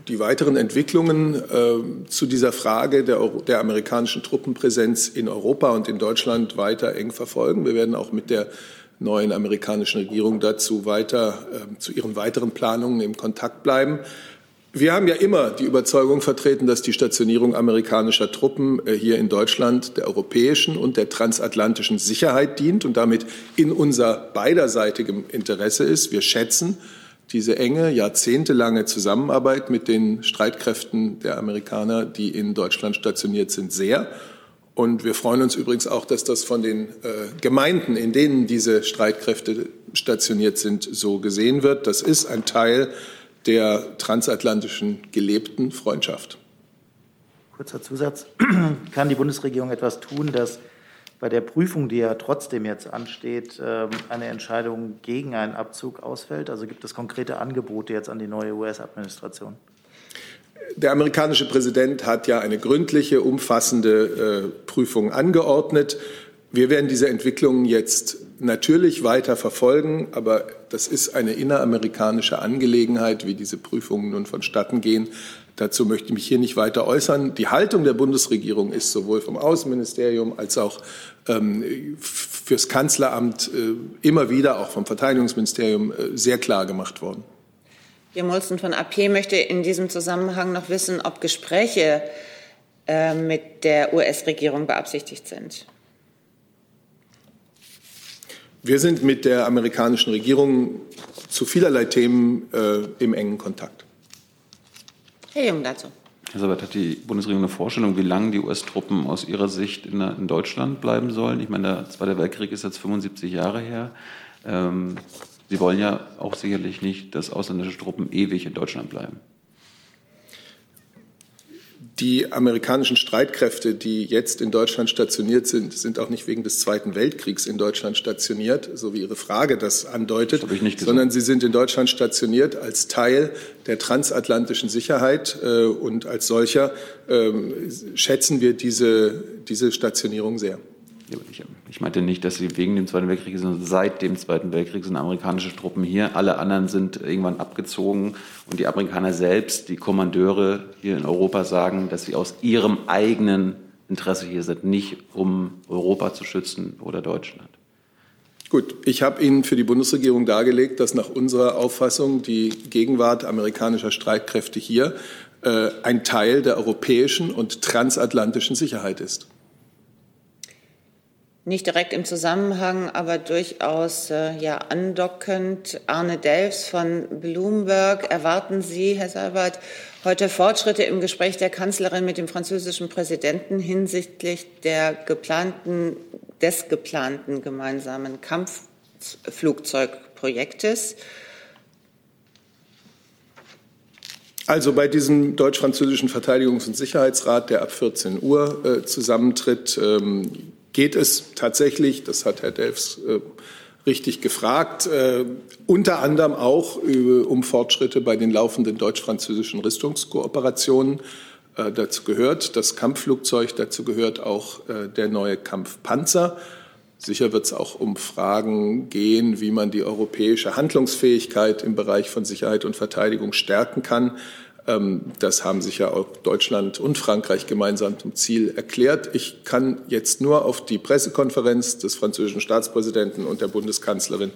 die weiteren Entwicklungen äh, zu dieser Frage der, der, amerikanischen Truppenpräsenz in Europa und in Deutschland weiter eng verfolgen. Wir werden auch mit der neuen amerikanischen Regierung dazu weiter äh, zu ihren weiteren Planungen im Kontakt bleiben. Wir haben ja immer die Überzeugung vertreten, dass die Stationierung amerikanischer Truppen äh, hier in Deutschland der europäischen und der transatlantischen Sicherheit dient und damit in unser beiderseitigem Interesse ist. Wir schätzen diese enge, jahrzehntelange Zusammenarbeit mit den Streitkräften der Amerikaner, die in Deutschland stationiert sind, sehr. Und wir freuen uns übrigens auch, dass das von den äh, Gemeinden, in denen diese Streitkräfte stationiert sind, so gesehen wird. Das ist ein Teil der transatlantischen gelebten Freundschaft. Kurzer Zusatz. Kann die Bundesregierung etwas tun, dass bei der Prüfung, die ja trotzdem jetzt ansteht, ähm, eine Entscheidung gegen einen Abzug ausfällt? Also gibt es konkrete Angebote jetzt an die neue US-Administration? Der amerikanische Präsident hat ja eine gründliche, umfassende äh, Prüfung angeordnet. Wir werden diese Entwicklungen jetzt natürlich weiter verfolgen, aber das ist eine inneramerikanische Angelegenheit, wie diese Prüfungen nun vonstatten gehen. Dazu möchte ich mich hier nicht weiter äußern. Die Haltung der Bundesregierung ist sowohl vom Außenministerium als auch ähm, fürs Kanzleramt äh, immer wieder, auch vom Verteidigungsministerium, äh, sehr klar gemacht worden. Herr Molzen von AP möchte in diesem Zusammenhang noch wissen, ob Gespräche äh, mit der US-Regierung beabsichtigt sind. Wir sind mit der amerikanischen Regierung zu vielerlei Themen äh, im engen Kontakt. Herr Jung dazu. Herr Sabat, hat die Bundesregierung eine Vorstellung, wie lange die US-Truppen aus Ihrer Sicht in, in, Deutschland bleiben sollen? Ich meine, der Zweite Weltkrieg ist jetzt 75 Jahre her. Ähm, Sie wollen ja auch sicherlich nicht, dass ausländische Truppen ewig in Deutschland bleiben. Die amerikanischen Streitkräfte, die jetzt in Deutschland stationiert sind, sind auch nicht wegen des Zweiten Weltkriegs in Deutschland stationiert, so wie Ihre Frage das andeutet, das sondern sie sind in Deutschland stationiert als Teil der transatlantischen Sicherheit äh, und als solcher äh, schätzen wir diese, diese Stationierung sehr. Ich meinte nicht, dass sie wegen dem Zweiten Weltkrieg, sondern seit dem Zweiten Weltkrieg sind amerikanische Truppen hier. Alle anderen sind irgendwann abgezogen. Und die Amerikaner selbst, die Kommandeure hier in Europa sagen, dass sie aus ihrem eigenen Interesse hier sind, nicht um Europa zu schützen oder Deutschland. Gut, ich habe Ihnen für die Bundesregierung dargelegt, dass nach unserer Auffassung die Gegenwart amerikanischer Streitkräfte hier äh, ein Teil der europäischen und transatlantischen Sicherheit ist nicht direkt im Zusammenhang, aber durchaus äh, ja, andockend. Arne Delfs von Bloomberg, erwarten Sie, Herr Seibert, heute Fortschritte im Gespräch der Kanzlerin mit dem französischen Präsidenten hinsichtlich der geplanten, des geplanten gemeinsamen Kampfflugzeugprojektes? Also bei diesem deutsch-französischen Verteidigungs- und Sicherheitsrat, der ab 14 Uhr äh, zusammentritt, ähm, geht es tatsächlich, das hat Herr Delfs äh, richtig gefragt, äh, unter anderem auch äh, um Fortschritte bei den laufenden deutsch-französischen Rüstungskooperationen. Äh, dazu gehört das Kampfflugzeug, dazu gehört auch äh, der neue Kampfpanzer. Sicher wird es auch um Fragen gehen, wie man die europäische Handlungsfähigkeit im Bereich von Sicherheit und Verteidigung stärken kann. Ähm, das haben sich ja auch Deutschland und Frankreich gemeinsam zum Ziel erklärt. Ich kann jetzt nur auf die Pressekonferenz des französischen Staatspräsidenten und der Bundeskanzlerin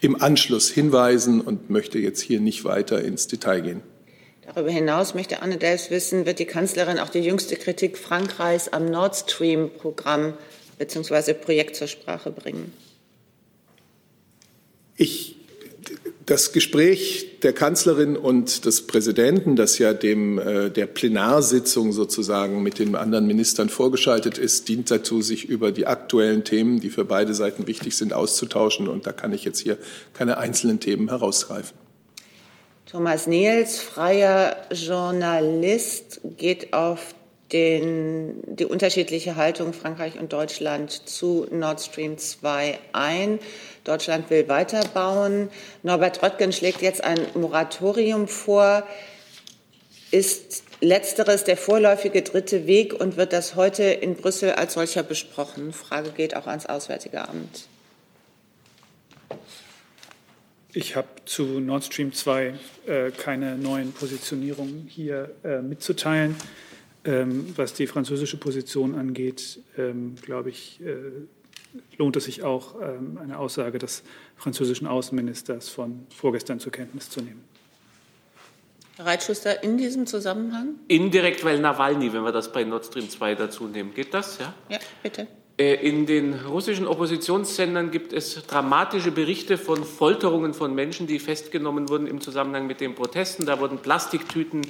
im Anschluss hinweisen und möchte jetzt hier nicht weiter ins Detail gehen. Darüber hinaus möchte Anne Delfs wissen, wird die Kanzlerin auch die jüngste Kritik Frankreichs am Nord Stream-Programm bzw. Projekt zur Sprache bringen? Ich das Gespräch der Kanzlerin und des Präsidenten, das ja dem, äh, der Plenarsitzung sozusagen mit den anderen Ministern vorgeschaltet ist, dient dazu, sich über die aktuellen Themen, die für beide Seiten wichtig sind, auszutauschen. Und da kann ich jetzt hier keine einzelnen Themen herausgreifen. Thomas Niels, freier Journalist, geht auf den, die unterschiedliche Haltung Frankreich und Deutschland zu Nord Stream 2 ein. Deutschland will weiterbauen. Norbert Röttgen schlägt jetzt ein Moratorium vor. Ist letzteres der vorläufige dritte Weg und wird das heute in Brüssel als solcher besprochen? Frage geht auch ans Auswärtige Amt. Ich habe zu Nord Stream 2 äh, keine neuen Positionierungen hier äh, mitzuteilen. Ähm, was die französische Position angeht, ähm, glaube ich, äh, lohnt es sich auch, ähm, eine Aussage des französischen Außenministers von vorgestern zur Kenntnis zu nehmen. Herr Reitschuster, in diesem Zusammenhang? Indirekt, weil Nawalny, wenn wir das bei Nord Stream 2 dazu nehmen. Geht das? Ja, ja bitte. Äh, in den russischen Oppositionssendern gibt es dramatische Berichte von Folterungen von Menschen, die festgenommen wurden im Zusammenhang mit den Protesten. Da wurden Plastiktüten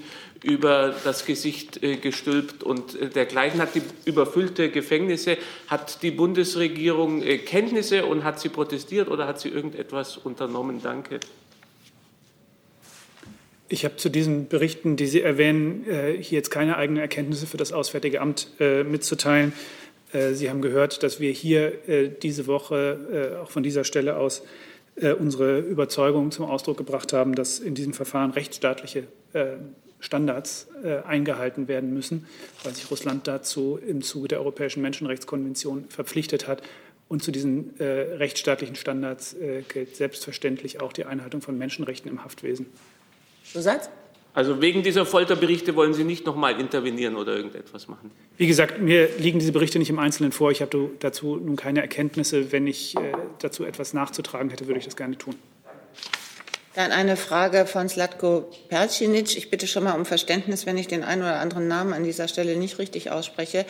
über das Gesicht äh, gestülpt und äh, dergleichen. Hat die überfüllte Gefängnisse, hat die Bundesregierung Kenntnisse und hat sie protestiert oder hat sie irgendetwas unternommen? Danke. Ich habe zu diesen Berichten, die Sie erwähnen, hier jetzt keine eigenen Erkenntnisse für das Auswärtige Amt mitzuteilen. Äh, Sie haben gehört, dass wir hier äh, diese Woche äh, auch von dieser Stelle aus unsere Überzeugung zum Ausdruck gebracht haben, dass in diesem Verfahren rechtsstaatliche Standards eingehalten werden müssen, weil sich Russland dazu im Zuge der Europäischen Menschenrechtskonvention verpflichtet hat. Und zu diesen rechtsstaatlichen Standards gilt selbstverständlich auch die Einhaltung von Menschenrechten im Haftwesen. Zusatz? Also wegen dieser Folterberichte wollen Sie nicht noch mal intervenieren oder irgendetwas machen? Wie gesagt, mir liegen diese Berichte nicht im Einzelnen vor. Ich habe dazu nun keine Erkenntnisse. Wenn ich äh, dazu etwas nachzutragen hätte, würde ich das gerne tun. Dann eine Frage von Slatko Percinic. Ich bitte schon mal um Verständnis, wenn ich den einen oder anderen Namen an dieser Stelle nicht richtig ausspreche.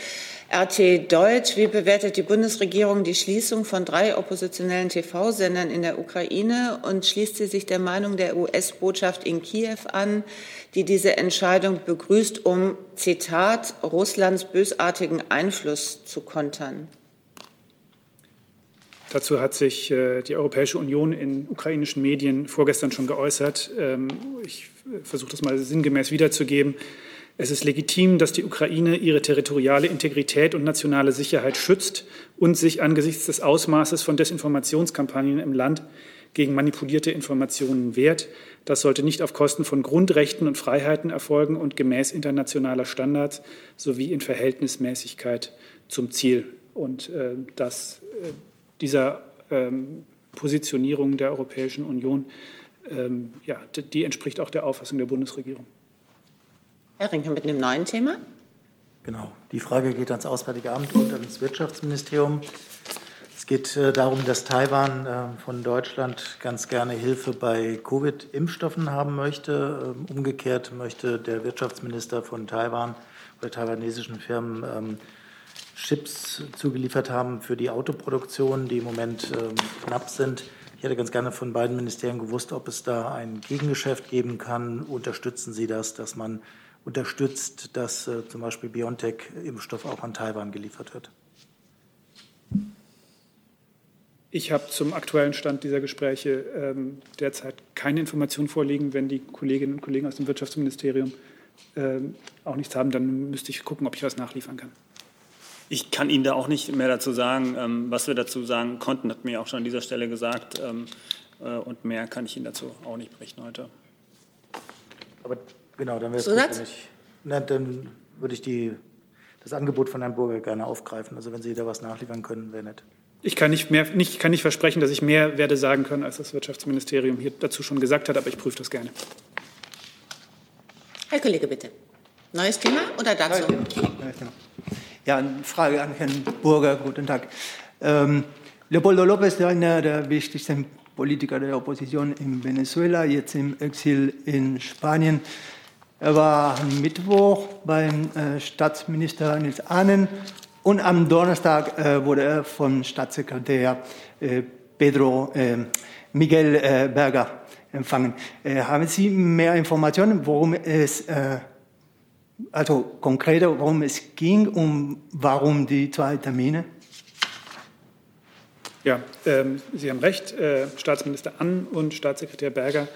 RT Deutsch, wie bewertet die Bundesregierung die Schließung von drei oppositionellen TV-Sendern in der Ukraine und schließt sie sich der Meinung der US-Botschaft in Kiew an, die diese Entscheidung begrüßt, um, Zitat, Russlands bösartigen Einfluss zu kontern? Dazu hat sich äh, die Europäische Union in ukrainischen Medien vorgestern schon geäußert. Ähm, ich äh, versuche das mal sinngemäß wiederzugeben. Es ist legitim, dass die Ukraine ihre territoriale Integrität und nationale Sicherheit schützt und sich angesichts des Ausmaßes von Desinformationskampagnen im Land gegen manipulierte Informationen wehrt. Das sollte nicht auf Kosten von Grundrechten und Freiheiten erfolgen und gemäß internationaler Standards sowie in Verhältnismäßigkeit zum Ziel. Und äh, das äh, dieser ähm, Positionierung der Europäischen Union, ähm, ja, die entspricht auch der Auffassung der Bundesregierung. Herr Rinke mit einem neuen Thema. Genau. Die Frage geht ans Auswärtige Amt und ans Wirtschaftsministerium. Es geht äh, darum, dass Taiwan äh, von Deutschland ganz gerne Hilfe bei Covid-Impfstoffen haben möchte. Ähm, umgekehrt möchte der Wirtschaftsminister von Taiwan oder taiwanesischen Firmen ähm, Chips zugeliefert haben für die Autoproduktion, die im Moment ähm, knapp sind. Ich hätte ganz gerne von beiden Ministerien gewusst, ob es da ein Gegengeschäft geben kann. Unterstützen Sie das, dass man unterstützt, dass äh, zum Beispiel BioNTech-Impfstoff auch an Taiwan geliefert wird? Ich habe zum aktuellen Stand dieser Gespräche ähm, derzeit keine Informationen vorliegen. Wenn die Kolleginnen und Kollegen aus dem Wirtschaftsministerium ähm, auch nichts haben, dann müsste ich gucken, ob ich was nachliefern kann. Ich kann Ihnen da auch nicht mehr dazu sagen. Ähm, was wir dazu sagen konnten, hat mir auch schon an dieser Stelle gesagt. Ähm, äh, und mehr kann ich Ihnen dazu auch nicht berichten heute. Aber genau, dann wäre es gut, wenn ich, na, dann würde ich die, das Angebot von Herrn Burger gerne aufgreifen. Also wenn Sie da was nachliefern können, wäre nett. Ich kann nicht, mehr, nicht, kann nicht versprechen, dass ich mehr werde sagen können, als das Wirtschaftsministerium hier dazu schon gesagt hat, aber ich prüfe das gerne. Herr Kollege, bitte. Neues Thema oder dazu? Ja, eine Frage an Herrn Burger. Guten Tag. Ähm, Leopoldo López, einer der wichtigsten Politiker der Opposition in Venezuela, jetzt im Exil in Spanien. Er war am Mittwoch beim äh, Staatsminister Nils Ahnen und am Donnerstag äh, wurde er von Staatssekretär äh, Pedro äh, Miguel äh, Berger empfangen. Äh, haben Sie mehr Informationen, worum es, äh, also konkreter, worum es ging und warum die zwei Termine? Ja, ähm, Sie haben recht. Äh, Staatsminister Ann und Staatssekretär Berger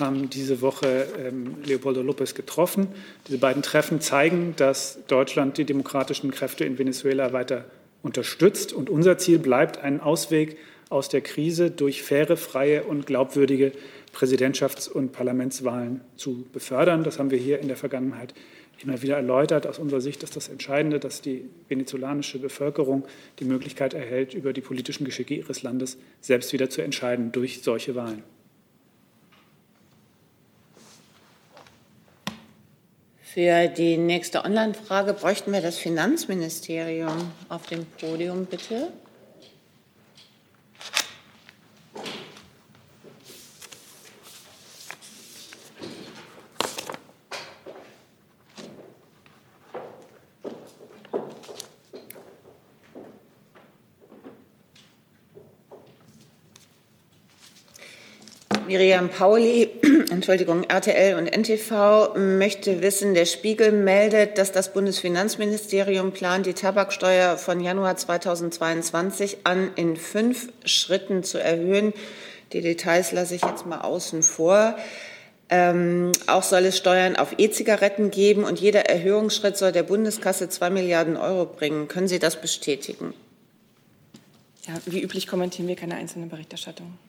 haben diese Woche ähm, Leopoldo López getroffen. Diese beiden Treffen zeigen, dass Deutschland die demokratischen Kräfte in Venezuela weiter unterstützt. Und unser Ziel bleibt, einen Ausweg aus der Krise durch faire, freie und glaubwürdige Präsidentschafts- und Parlamentswahlen zu befördern. Das haben wir hier in der Vergangenheit immer wieder erläutert. Aus unserer Sicht ist das Entscheidende, dass die venezolanische Bevölkerung die Möglichkeit erhält, über die politischen Geschicke ihres Landes selbst wieder zu entscheiden durch solche Wahlen. Für die nächste Online-Frage bräuchten wir das Finanzministerium auf dem Podium, bitte. Miriam Pauli, Entschuldigung, RTL und NTV möchte wissen, der Spiegel meldet, dass das Bundesfinanzministerium plant, die Tabaksteuer von Januar 2022 an in fünf Schritten zu erhöhen. Die Details lasse ich jetzt mal außen vor. Ähm, auch soll es Steuern auf E-Zigaretten geben und jeder Erhöhungsschritt soll der Bundeskasse zwei Milliarden Euro bringen. Können Sie das bestätigen? Ja, wie üblich kommentieren wir keine einzelnen Berichterstattungen.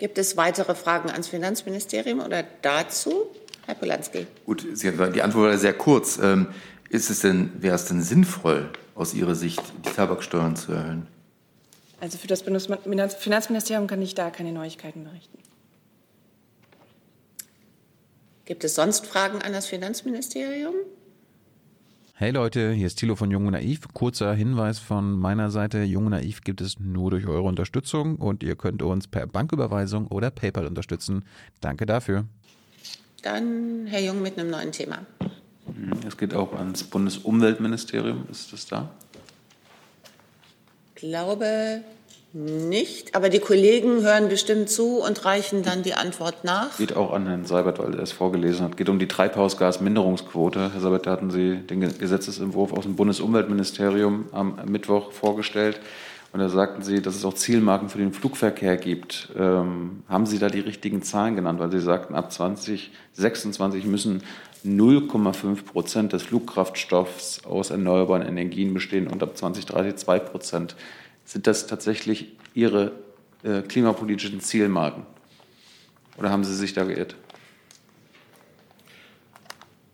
Gibt es weitere Fragen ans Finanzministerium oder dazu? Herr Polanski. Gut, die Antwort war sehr kurz. Ähm, ist es denn, wäre es denn sinnvoll, aus Ihrer Sicht die Tabaksteuern zu erhöhen? Also für das Bundesfinanzministerium kann ich da keine Neuigkeiten berichten. Gibt es sonst Fragen an das Finanzministerium? Hey Leute, hier ist Thilo von Jung und Naiv. Kurzer Hinweis von meiner Seite. Jung und Naiv gibt es nur durch eure Unterstützung und ihr könnt uns per Banküberweisung oder PayPal unterstützen. Danke dafür. Dann Herr Jung mit einem neuen Thema. Es geht auch ans Bundesumweltministerium. Ist das da? Ich glaube nicht, aber die Kollegen hören bestimmt zu und reichen dann die Antwort nach. Geht auch an Herrn Seibert, weil er es vorgelesen hat. Geht um die Treibhausgasminderungsquote. Herr Seibert, da hatten Sie den Gesetzesentwurf aus dem Bundesumweltministerium am Mittwoch vorgestellt. Und da sagten Sie, dass es auch Zielmarken für den Flugverkehr gibt. Ähm, haben Sie da die richtigen Zahlen genannt? Weil Sie sagten, ab 2026 müssen 0,5 Prozent des Flugkraftstoffs aus erneuerbaren Energien bestehen und ab 2030 2 Prozent. Sind das tatsächlich Ihre äh, klimapolitischen Zielmarken? Oder haben Sie sich da geirrt?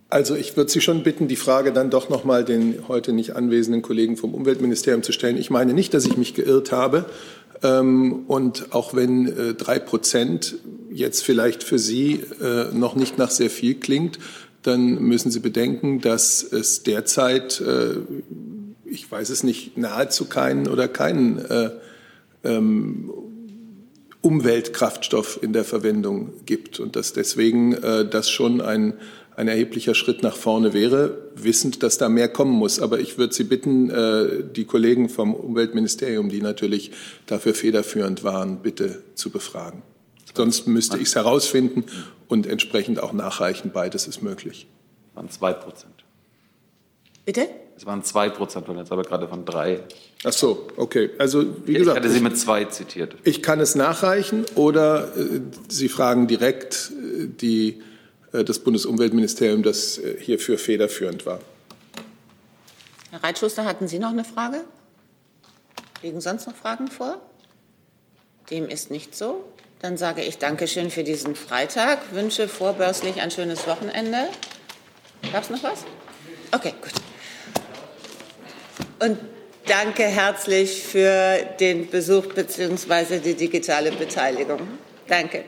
Also ich würde Sie schon bitten, die Frage dann doch noch mal den heute nicht anwesenden Kollegen vom Umweltministerium zu stellen. Ich meine nicht, dass ich mich geirrt habe. Ähm, und auch wenn äh, drei Prozent jetzt vielleicht für Sie äh, noch nicht nach sehr viel klingt, dann müssen Sie bedenken, dass es derzeit äh, ich weiß es nicht, nahezu keinen oder keinen äh, ähm, Umweltkraftstoff in der Verwendung gibt und dass deswegen äh, das schon ein, ein erheblicher Schritt nach vorne wäre, wissend, dass da mehr kommen muss. Aber ich würde Sie bitten, äh, die Kollegen vom Umweltministerium, die natürlich dafür federführend waren, bitte zu befragen. Sonst müsste ich es herausfinden und entsprechend auch nachreichen. Beides ist möglich. Waren zwei Prozent. Bitte? Es waren zwei Prozent, jetzt aber gerade von drei. Ach so, okay. Also wie ich gesagt, ich hatte Sie mit zwei zitiert. Ich kann es nachreichen oder äh, Sie fragen direkt äh, die, äh, das Bundesumweltministerium, das äh, hierfür federführend war. Herr Reitschuster, hatten Sie noch eine Frage? Liegen sonst noch Fragen vor? Dem ist nicht so. Dann sage ich Dankeschön für diesen Freitag, wünsche vorbörslich ein schönes Wochenende. Gab es noch was? Okay, gut. Und danke herzlich für den Besuch bzw. die digitale Beteiligung. Danke.